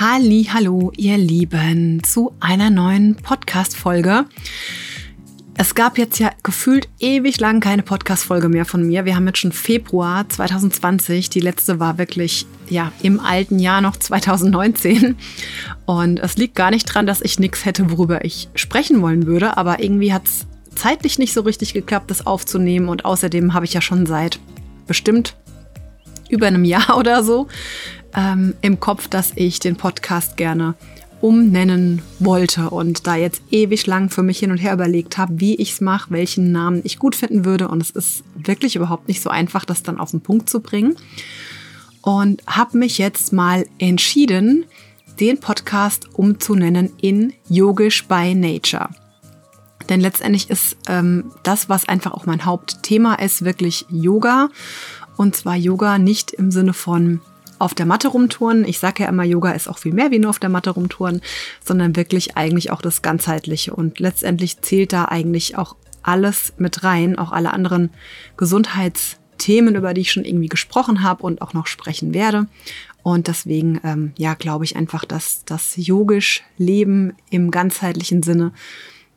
Halli, hallo, ihr Lieben, zu einer neuen Podcast-Folge. Es gab jetzt ja gefühlt ewig lang keine Podcast-Folge mehr von mir. Wir haben jetzt schon Februar 2020. Die letzte war wirklich, ja, im alten Jahr noch 2019. Und es liegt gar nicht dran, dass ich nichts hätte, worüber ich sprechen wollen würde. Aber irgendwie hat es zeitlich nicht so richtig geklappt, das aufzunehmen. Und außerdem habe ich ja schon seit bestimmt über einem Jahr oder so ähm, im Kopf, dass ich den Podcast gerne umnennen wollte und da jetzt ewig lang für mich hin und her überlegt habe, wie ich es mache, welchen Namen ich gut finden würde. Und es ist wirklich überhaupt nicht so einfach, das dann auf den Punkt zu bringen. Und habe mich jetzt mal entschieden, den Podcast umzunennen in Yogisch by Nature. Denn letztendlich ist ähm, das, was einfach auch mein Hauptthema ist, wirklich Yoga. Und zwar Yoga nicht im Sinne von auf der Matte rumtouren. Ich sage ja immer, Yoga ist auch viel mehr wie nur auf der Matte rumtouren, sondern wirklich eigentlich auch das Ganzheitliche. Und letztendlich zählt da eigentlich auch alles mit rein, auch alle anderen Gesundheitsthemen, über die ich schon irgendwie gesprochen habe und auch noch sprechen werde. Und deswegen, ähm, ja, glaube ich einfach, dass das yogisch Leben im ganzheitlichen Sinne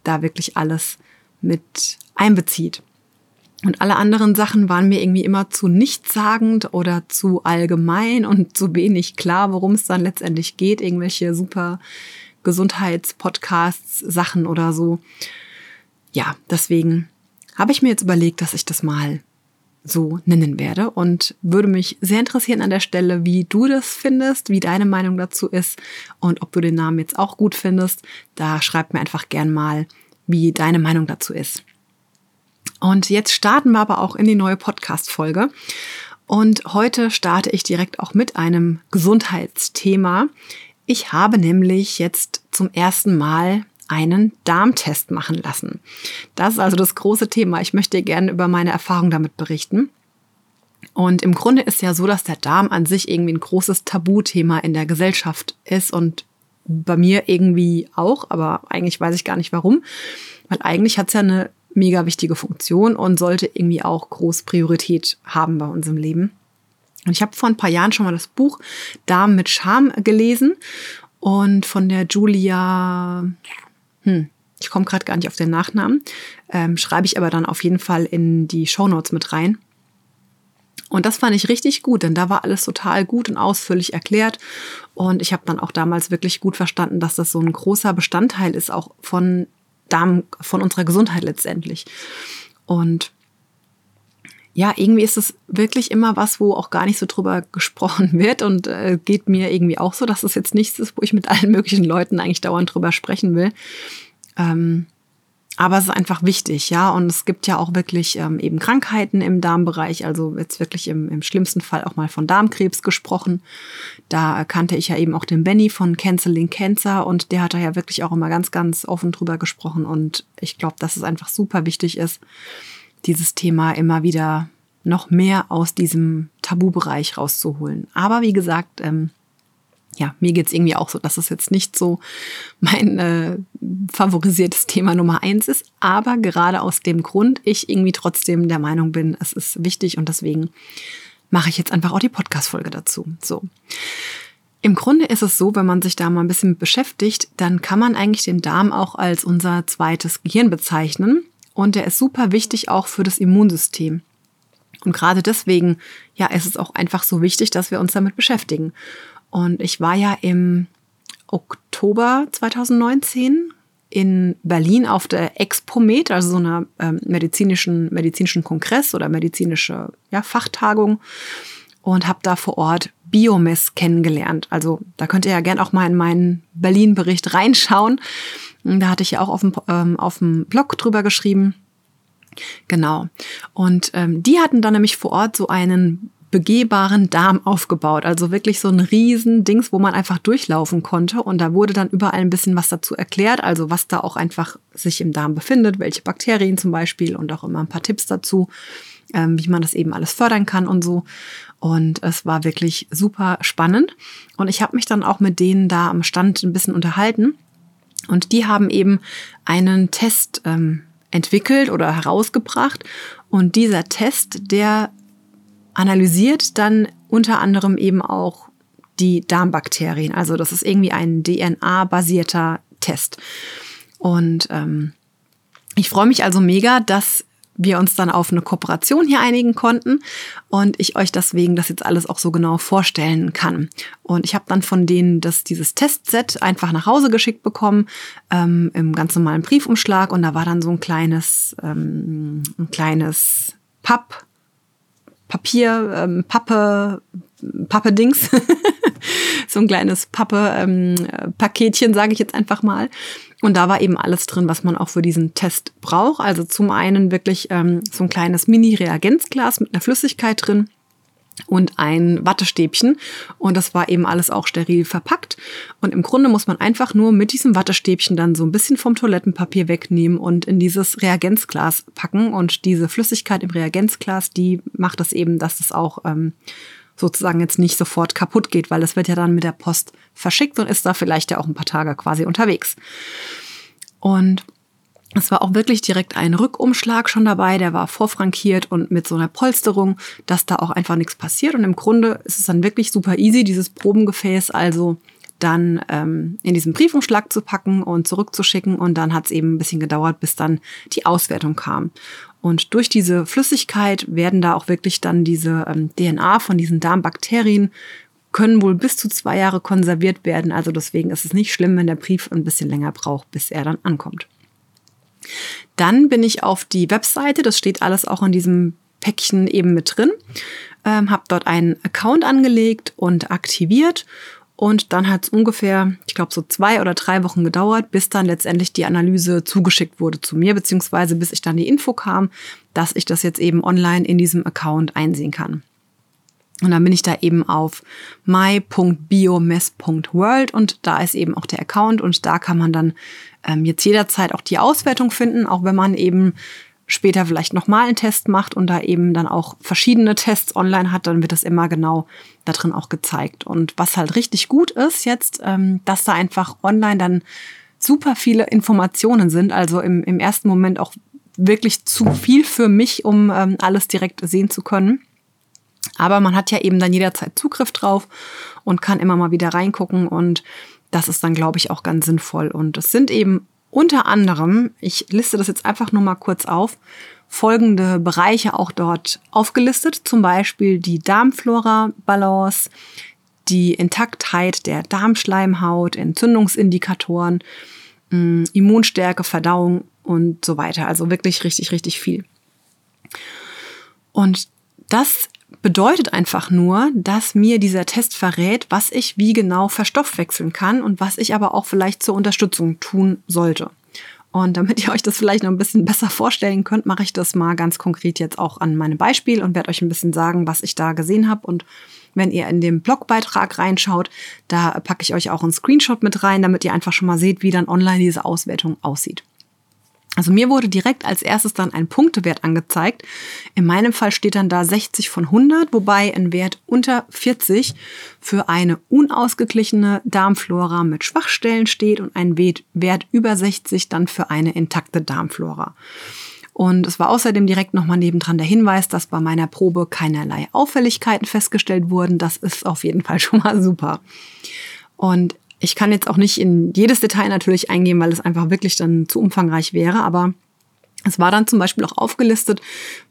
da wirklich alles mit einbezieht. Und alle anderen Sachen waren mir irgendwie immer zu nichtssagend oder zu allgemein und zu wenig klar, worum es dann letztendlich geht. Irgendwelche super Gesundheitspodcasts, Sachen oder so. Ja, deswegen habe ich mir jetzt überlegt, dass ich das mal so nennen werde und würde mich sehr interessieren an der Stelle, wie du das findest, wie deine Meinung dazu ist und ob du den Namen jetzt auch gut findest. Da schreib mir einfach gern mal, wie deine Meinung dazu ist. Und jetzt starten wir aber auch in die neue Podcast-Folge. Und heute starte ich direkt auch mit einem Gesundheitsthema. Ich habe nämlich jetzt zum ersten Mal einen Darmtest machen lassen. Das ist also das große Thema. Ich möchte gerne über meine Erfahrung damit berichten. Und im Grunde ist ja so, dass der Darm an sich irgendwie ein großes Tabuthema in der Gesellschaft ist und bei mir irgendwie auch, aber eigentlich weiß ich gar nicht warum, weil eigentlich hat es ja eine mega wichtige Funktion und sollte irgendwie auch groß Priorität haben bei unserem Leben. Und ich habe vor ein paar Jahren schon mal das Buch Darm mit Charme gelesen und von der Julia, hm, ich komme gerade gar nicht auf den Nachnamen, ähm, schreibe ich aber dann auf jeden Fall in die Show Notes mit rein. Und das fand ich richtig gut, denn da war alles total gut und ausführlich erklärt. Und ich habe dann auch damals wirklich gut verstanden, dass das so ein großer Bestandteil ist, auch von Darm, von unserer Gesundheit letztendlich. Und ja, irgendwie ist es wirklich immer was, wo auch gar nicht so drüber gesprochen wird und äh, geht mir irgendwie auch so, dass es jetzt nichts ist, wo ich mit allen möglichen Leuten eigentlich dauernd drüber sprechen will. Ähm, aber es ist einfach wichtig, ja. Und es gibt ja auch wirklich ähm, eben Krankheiten im Darmbereich. Also jetzt wirklich im, im schlimmsten Fall auch mal von Darmkrebs gesprochen. Da kannte ich ja eben auch den Benny von Canceling Cancer und der hat da ja wirklich auch immer ganz, ganz offen drüber gesprochen. Und ich glaube, dass es einfach super wichtig ist, dieses Thema immer wieder noch mehr aus diesem Tabubereich rauszuholen. Aber wie gesagt, ähm, ja, mir geht's irgendwie auch so, dass es jetzt nicht so mein äh, favorisiertes Thema Nummer eins ist, aber gerade aus dem Grund ich irgendwie trotzdem der Meinung bin, es ist wichtig und deswegen mache ich jetzt einfach auch die Podcast-Folge dazu. So. Im Grunde ist es so, wenn man sich da mal ein bisschen beschäftigt, dann kann man eigentlich den Darm auch als unser zweites Gehirn bezeichnen und der ist super wichtig auch für das Immunsystem. Und gerade deswegen, ja, ist es auch einfach so wichtig, dass wir uns damit beschäftigen. Und ich war ja im Oktober 2019 in Berlin auf der Expomed, also so einer ähm, medizinischen, medizinischen Kongress oder medizinische ja, Fachtagung und habe da vor Ort Biomess kennengelernt. Also da könnt ihr ja gern auch mal in meinen Berlin-Bericht reinschauen. Da hatte ich ja auch auf dem, ähm, auf dem Blog drüber geschrieben. Genau. Und ähm, die hatten dann nämlich vor Ort so einen begehbaren Darm aufgebaut. Also wirklich so ein riesen Dings, wo man einfach durchlaufen konnte. Und da wurde dann überall ein bisschen was dazu erklärt. Also was da auch einfach sich im Darm befindet, welche Bakterien zum Beispiel und auch immer ein paar Tipps dazu, ähm, wie man das eben alles fördern kann und so. Und es war wirklich super spannend. Und ich habe mich dann auch mit denen da am Stand ein bisschen unterhalten. Und die haben eben einen Test ähm, entwickelt oder herausgebracht. Und dieser Test, der analysiert dann unter anderem eben auch die Darmbakterien. Also das ist irgendwie ein DNA-basierter Test. Und ähm, ich freue mich also mega, dass wir uns dann auf eine Kooperation hier einigen konnten und ich euch deswegen das jetzt alles auch so genau vorstellen kann. Und ich habe dann von denen das, dieses Testset einfach nach Hause geschickt bekommen, ähm, im ganz normalen Briefumschlag und da war dann so ein kleines, ähm, ein kleines Papp, Papier, ähm, Pappe, Pappe-Dings, so ein kleines Pappe-Paketchen, ähm, sage ich jetzt einfach mal. Und da war eben alles drin, was man auch für diesen Test braucht. Also zum einen wirklich ähm, so ein kleines Mini-Reagenzglas mit einer Flüssigkeit drin und ein Wattestäbchen. Und das war eben alles auch steril verpackt. Und im Grunde muss man einfach nur mit diesem Wattestäbchen dann so ein bisschen vom Toilettenpapier wegnehmen und in dieses Reagenzglas packen. Und diese Flüssigkeit im Reagenzglas, die macht das eben, dass das auch ähm, sozusagen jetzt nicht sofort kaputt geht, weil das wird ja dann mit der Post verschickt und ist da vielleicht ja auch ein paar Tage quasi unterwegs. Und es war auch wirklich direkt ein Rückumschlag schon dabei, der war vorfrankiert und mit so einer Polsterung, dass da auch einfach nichts passiert. Und im Grunde ist es dann wirklich super easy, dieses Probengefäß also dann ähm, in diesen Briefumschlag zu packen und zurückzuschicken. Und dann hat es eben ein bisschen gedauert, bis dann die Auswertung kam. Und durch diese Flüssigkeit werden da auch wirklich dann diese ähm, DNA von diesen Darmbakterien können wohl bis zu zwei Jahre konserviert werden. Also deswegen ist es nicht schlimm, wenn der Brief ein bisschen länger braucht, bis er dann ankommt. Dann bin ich auf die Webseite, das steht alles auch in diesem Päckchen eben mit drin, ähm, habe dort einen Account angelegt und aktiviert und dann hat es ungefähr, ich glaube, so zwei oder drei Wochen gedauert, bis dann letztendlich die Analyse zugeschickt wurde zu mir, beziehungsweise bis ich dann die Info kam, dass ich das jetzt eben online in diesem Account einsehen kann. Und dann bin ich da eben auf my.biomess.world und da ist eben auch der Account und da kann man dann ähm, jetzt jederzeit auch die Auswertung finden, auch wenn man eben später vielleicht nochmal einen Test macht und da eben dann auch verschiedene Tests online hat, dann wird das immer genau da drin auch gezeigt. Und was halt richtig gut ist jetzt, ähm, dass da einfach online dann super viele Informationen sind, also im, im ersten Moment auch wirklich zu viel für mich, um ähm, alles direkt sehen zu können. Aber man hat ja eben dann jederzeit Zugriff drauf und kann immer mal wieder reingucken und das ist dann, glaube ich, auch ganz sinnvoll. Und es sind eben unter anderem, ich liste das jetzt einfach nur mal kurz auf, folgende Bereiche auch dort aufgelistet. Zum Beispiel die Darmflora-Balance, die Intaktheit der Darmschleimhaut, Entzündungsindikatoren, mm, Immunstärke, Verdauung und so weiter. Also wirklich richtig, richtig viel. Und das bedeutet einfach nur, dass mir dieser Test verrät, was ich wie genau verstoffwechseln kann und was ich aber auch vielleicht zur Unterstützung tun sollte. Und damit ihr euch das vielleicht noch ein bisschen besser vorstellen könnt, mache ich das mal ganz konkret jetzt auch an meinem Beispiel und werde euch ein bisschen sagen, was ich da gesehen habe. Und wenn ihr in den Blogbeitrag reinschaut, da packe ich euch auch einen Screenshot mit rein, damit ihr einfach schon mal seht, wie dann online diese Auswertung aussieht. Also mir wurde direkt als erstes dann ein Punktewert angezeigt. In meinem Fall steht dann da 60 von 100, wobei ein Wert unter 40 für eine unausgeglichene Darmflora mit Schwachstellen steht und ein Wert über 60 dann für eine intakte Darmflora. Und es war außerdem direkt nochmal nebendran der Hinweis, dass bei meiner Probe keinerlei Auffälligkeiten festgestellt wurden. Das ist auf jeden Fall schon mal super. Und ich kann jetzt auch nicht in jedes Detail natürlich eingehen, weil es einfach wirklich dann zu umfangreich wäre, aber es war dann zum Beispiel auch aufgelistet,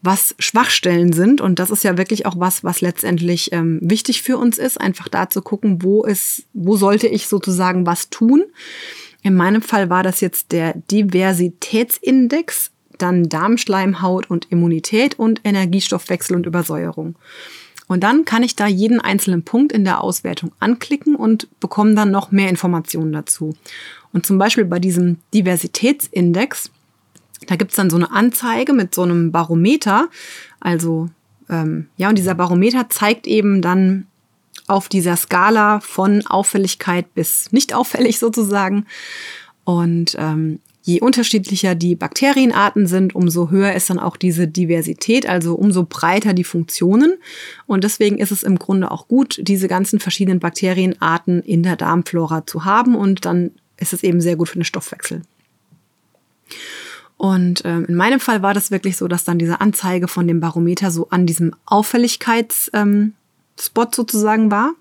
was Schwachstellen sind. Und das ist ja wirklich auch was, was letztendlich ähm, wichtig für uns ist, einfach da zu gucken, wo ist, wo sollte ich sozusagen was tun. In meinem Fall war das jetzt der Diversitätsindex, dann Darmschleimhaut und Immunität und Energiestoffwechsel und Übersäuerung. Und dann kann ich da jeden einzelnen Punkt in der Auswertung anklicken und bekomme dann noch mehr Informationen dazu. Und zum Beispiel bei diesem Diversitätsindex, da gibt's dann so eine Anzeige mit so einem Barometer. Also ähm, ja, und dieser Barometer zeigt eben dann auf dieser Skala von Auffälligkeit bis nicht auffällig sozusagen. Und ähm, je unterschiedlicher die Bakterienarten sind, umso höher ist dann auch diese Diversität, also umso breiter die Funktionen. Und deswegen ist es im Grunde auch gut, diese ganzen verschiedenen Bakterienarten in der Darmflora zu haben und dann ist es eben sehr gut für den Stoffwechsel. Und ähm, in meinem Fall war das wirklich so, dass dann diese Anzeige von dem Barometer so an diesem Auffälligkeits ähm, sozusagen war.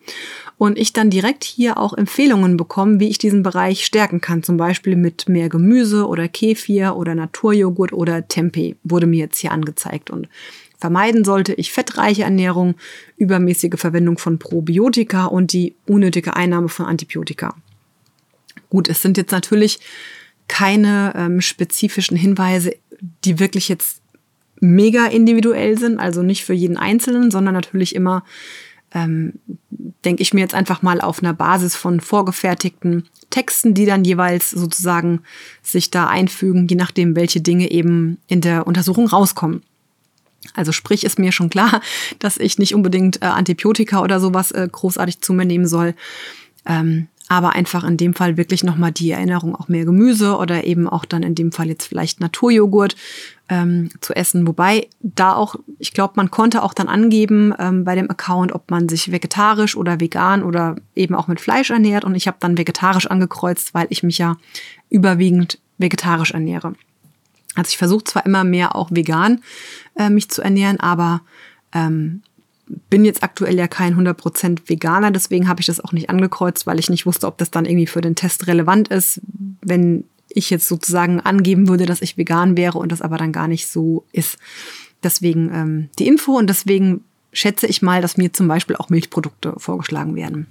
Und ich dann direkt hier auch Empfehlungen bekomme, wie ich diesen Bereich stärken kann. Zum Beispiel mit mehr Gemüse oder Kefir oder Naturjoghurt oder Tempeh wurde mir jetzt hier angezeigt. Und vermeiden sollte ich fettreiche Ernährung, übermäßige Verwendung von Probiotika und die unnötige Einnahme von Antibiotika. Gut, es sind jetzt natürlich keine ähm, spezifischen Hinweise, die wirklich jetzt mega individuell sind, also nicht für jeden Einzelnen, sondern natürlich immer ähm, denke ich mir jetzt einfach mal auf einer Basis von vorgefertigten Texten, die dann jeweils sozusagen sich da einfügen, je nachdem, welche Dinge eben in der Untersuchung rauskommen. Also sprich ist mir schon klar, dass ich nicht unbedingt äh, Antibiotika oder sowas äh, großartig zu mir nehmen soll. Ähm, aber einfach in dem Fall wirklich nochmal die Erinnerung, auch mehr Gemüse oder eben auch dann in dem Fall jetzt vielleicht Naturjoghurt ähm, zu essen. Wobei da auch, ich glaube, man konnte auch dann angeben ähm, bei dem Account, ob man sich vegetarisch oder vegan oder eben auch mit Fleisch ernährt. Und ich habe dann vegetarisch angekreuzt, weil ich mich ja überwiegend vegetarisch ernähre. Also ich versuche zwar immer mehr auch vegan äh, mich zu ernähren, aber ähm, bin jetzt aktuell ja kein 100% Veganer, deswegen habe ich das auch nicht angekreuzt, weil ich nicht wusste, ob das dann irgendwie für den Test relevant ist, wenn ich jetzt sozusagen angeben würde, dass ich vegan wäre und das aber dann gar nicht so ist. Deswegen ähm, die Info und deswegen schätze ich mal, dass mir zum Beispiel auch Milchprodukte vorgeschlagen werden.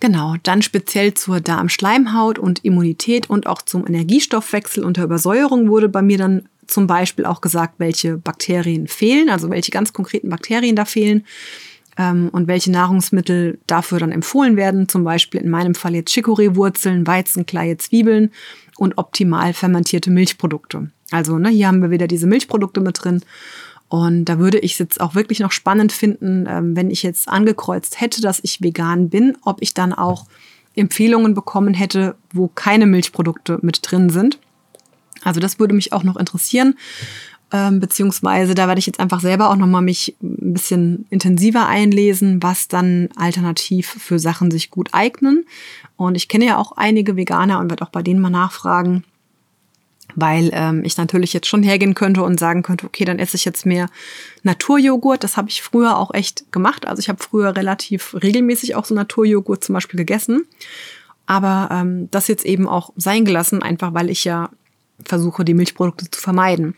Genau, dann speziell zur Darmschleimhaut und Immunität und auch zum Energiestoffwechsel und der Übersäuerung wurde bei mir dann zum Beispiel auch gesagt, welche Bakterien fehlen, also welche ganz konkreten Bakterien da fehlen ähm, und welche Nahrungsmittel dafür dann empfohlen werden. Zum Beispiel in meinem Fall jetzt Chicorée-Wurzeln, Weizenkleie, Zwiebeln und optimal fermentierte Milchprodukte. Also ne, hier haben wir wieder diese Milchprodukte mit drin. Und da würde ich es jetzt auch wirklich noch spannend finden, ähm, wenn ich jetzt angekreuzt hätte, dass ich vegan bin, ob ich dann auch Empfehlungen bekommen hätte, wo keine Milchprodukte mit drin sind. Also das würde mich auch noch interessieren. Ähm, beziehungsweise da werde ich jetzt einfach selber auch nochmal mich ein bisschen intensiver einlesen, was dann alternativ für Sachen sich gut eignen. Und ich kenne ja auch einige Veganer und werde auch bei denen mal nachfragen, weil ähm, ich natürlich jetzt schon hergehen könnte und sagen könnte, okay, dann esse ich jetzt mehr Naturjoghurt. Das habe ich früher auch echt gemacht. Also ich habe früher relativ regelmäßig auch so Naturjoghurt zum Beispiel gegessen. Aber ähm, das jetzt eben auch sein gelassen, einfach weil ich ja versuche, die Milchprodukte zu vermeiden.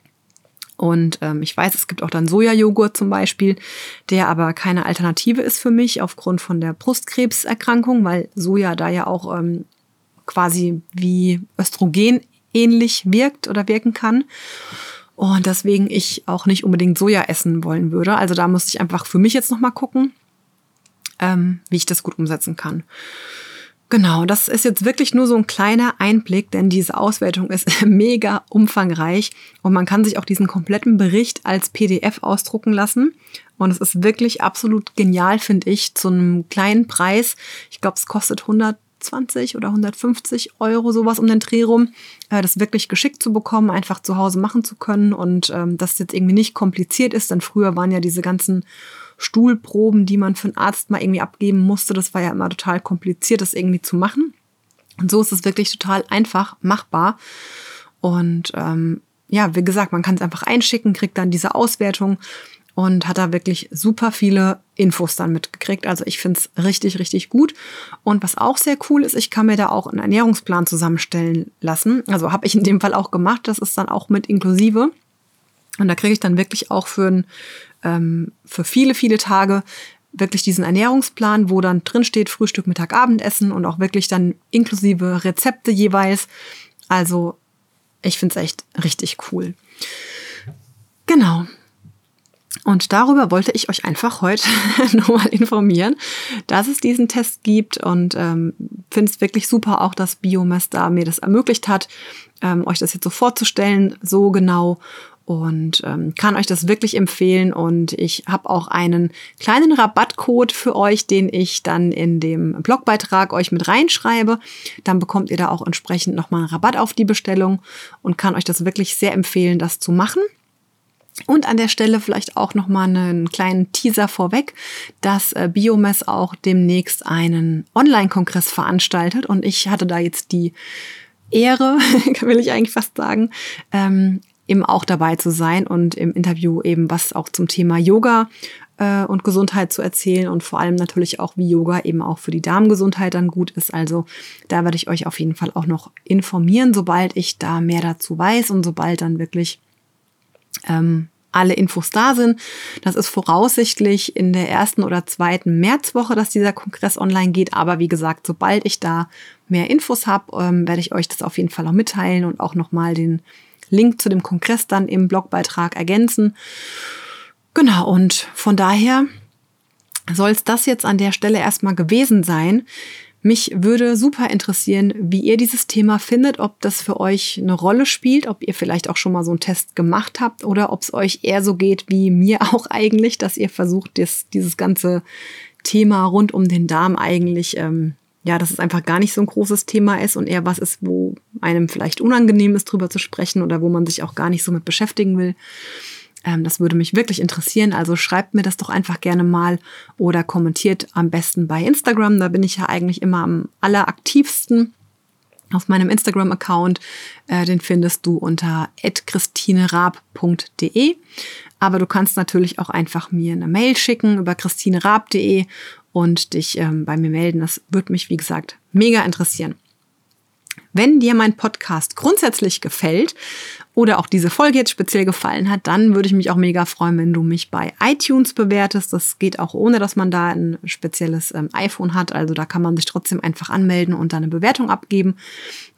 Und ähm, ich weiß, es gibt auch dann Sojajoghurt zum Beispiel, der aber keine Alternative ist für mich aufgrund von der Brustkrebserkrankung, weil Soja da ja auch ähm, quasi wie Östrogen ähnlich wirkt oder wirken kann. Und deswegen ich auch nicht unbedingt Soja essen wollen würde. Also da muss ich einfach für mich jetzt nochmal gucken, ähm, wie ich das gut umsetzen kann. Genau, das ist jetzt wirklich nur so ein kleiner Einblick, denn diese Auswertung ist mega umfangreich und man kann sich auch diesen kompletten Bericht als PDF ausdrucken lassen. Und es ist wirklich absolut genial, finde ich, zu einem kleinen Preis. Ich glaube, es kostet 120 oder 150 Euro sowas um den Dreh rum, äh, das wirklich geschickt zu bekommen, einfach zu Hause machen zu können und ähm, dass es jetzt irgendwie nicht kompliziert ist, denn früher waren ja diese ganzen Stuhlproben, die man für einen Arzt mal irgendwie abgeben musste. Das war ja immer total kompliziert, das irgendwie zu machen. Und so ist es wirklich total einfach machbar. Und ähm, ja, wie gesagt, man kann es einfach einschicken, kriegt dann diese Auswertung und hat da wirklich super viele Infos dann mitgekriegt. Also ich finde es richtig, richtig gut. Und was auch sehr cool ist, ich kann mir da auch einen Ernährungsplan zusammenstellen lassen. Also habe ich in dem Fall auch gemacht. Das ist dann auch mit inklusive. Und da kriege ich dann wirklich auch für ein ähm, für viele, viele Tage wirklich diesen Ernährungsplan, wo dann drin steht Frühstück, Mittag, Abendessen und auch wirklich dann inklusive Rezepte jeweils. Also ich finde es echt richtig cool. Genau. Und darüber wollte ich euch einfach heute nochmal informieren, dass es diesen Test gibt und ähm, finde es wirklich super auch, dass Biomass da mir das ermöglicht hat, ähm, euch das jetzt so vorzustellen, so genau und ähm, kann euch das wirklich empfehlen. Und ich habe auch einen kleinen Rabattcode für euch, den ich dann in dem Blogbeitrag euch mit reinschreibe. Dann bekommt ihr da auch entsprechend nochmal einen Rabatt auf die Bestellung und kann euch das wirklich sehr empfehlen, das zu machen. Und an der Stelle vielleicht auch nochmal einen kleinen Teaser vorweg, dass äh, Biomass auch demnächst einen Online-Kongress veranstaltet. Und ich hatte da jetzt die Ehre, will ich eigentlich fast sagen, ähm, eben auch dabei zu sein und im Interview eben was auch zum Thema Yoga äh, und Gesundheit zu erzählen und vor allem natürlich auch, wie Yoga eben auch für die Darmgesundheit dann gut ist. Also da werde ich euch auf jeden Fall auch noch informieren, sobald ich da mehr dazu weiß und sobald dann wirklich ähm, alle Infos da sind. Das ist voraussichtlich in der ersten oder zweiten Märzwoche, dass dieser Kongress online geht. Aber wie gesagt, sobald ich da mehr Infos habe, ähm, werde ich euch das auf jeden Fall auch mitteilen und auch nochmal den Link zu dem Kongress dann im Blogbeitrag ergänzen. Genau, und von daher soll es das jetzt an der Stelle erstmal gewesen sein. Mich würde super interessieren, wie ihr dieses Thema findet, ob das für euch eine Rolle spielt, ob ihr vielleicht auch schon mal so einen Test gemacht habt oder ob es euch eher so geht wie mir auch eigentlich, dass ihr versucht, das, dieses ganze Thema rund um den Darm eigentlich, ähm, ja, dass es einfach gar nicht so ein großes Thema ist und eher was ist, wo einem vielleicht unangenehm ist, drüber zu sprechen oder wo man sich auch gar nicht so mit beschäftigen will. Ähm, das würde mich wirklich interessieren. Also schreibt mir das doch einfach gerne mal oder kommentiert am besten bei Instagram. Da bin ich ja eigentlich immer am alleraktivsten auf meinem Instagram-Account. Äh, den findest du unter christinerab.de. Aber du kannst natürlich auch einfach mir eine Mail schicken über christinerab.de und dich ähm, bei mir melden. Das würde mich, wie gesagt, mega interessieren. Wenn dir mein Podcast grundsätzlich gefällt oder auch diese Folge jetzt speziell gefallen hat, dann würde ich mich auch mega freuen, wenn du mich bei iTunes bewertest. Das geht auch ohne, dass man da ein spezielles ähm, iPhone hat. Also da kann man sich trotzdem einfach anmelden und dann eine Bewertung abgeben.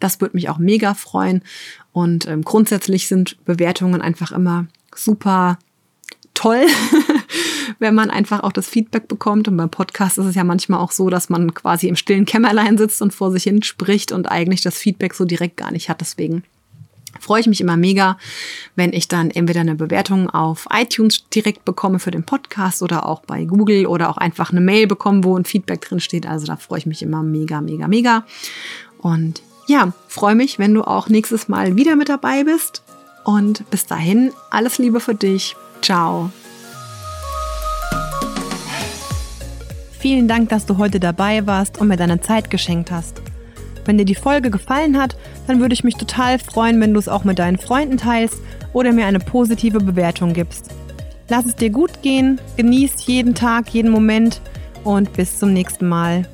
Das würde mich auch mega freuen. Und ähm, grundsätzlich sind Bewertungen einfach immer super toll, wenn man einfach auch das Feedback bekommt. Und beim Podcast ist es ja manchmal auch so, dass man quasi im stillen Kämmerlein sitzt und vor sich hin spricht und eigentlich das Feedback so direkt gar nicht hat. Deswegen freue ich mich immer mega, wenn ich dann entweder eine Bewertung auf iTunes direkt bekomme für den Podcast oder auch bei Google oder auch einfach eine Mail bekomme, wo ein Feedback drin steht. Also da freue ich mich immer mega, mega, mega. Und ja, freue mich, wenn du auch nächstes Mal wieder mit dabei bist. Und bis dahin, alles Liebe für dich. Ciao. Vielen Dank, dass du heute dabei warst und mir deine Zeit geschenkt hast. Wenn dir die Folge gefallen hat, dann würde ich mich total freuen, wenn du es auch mit deinen Freunden teilst oder mir eine positive Bewertung gibst. Lass es dir gut gehen, genieß jeden Tag, jeden Moment und bis zum nächsten Mal.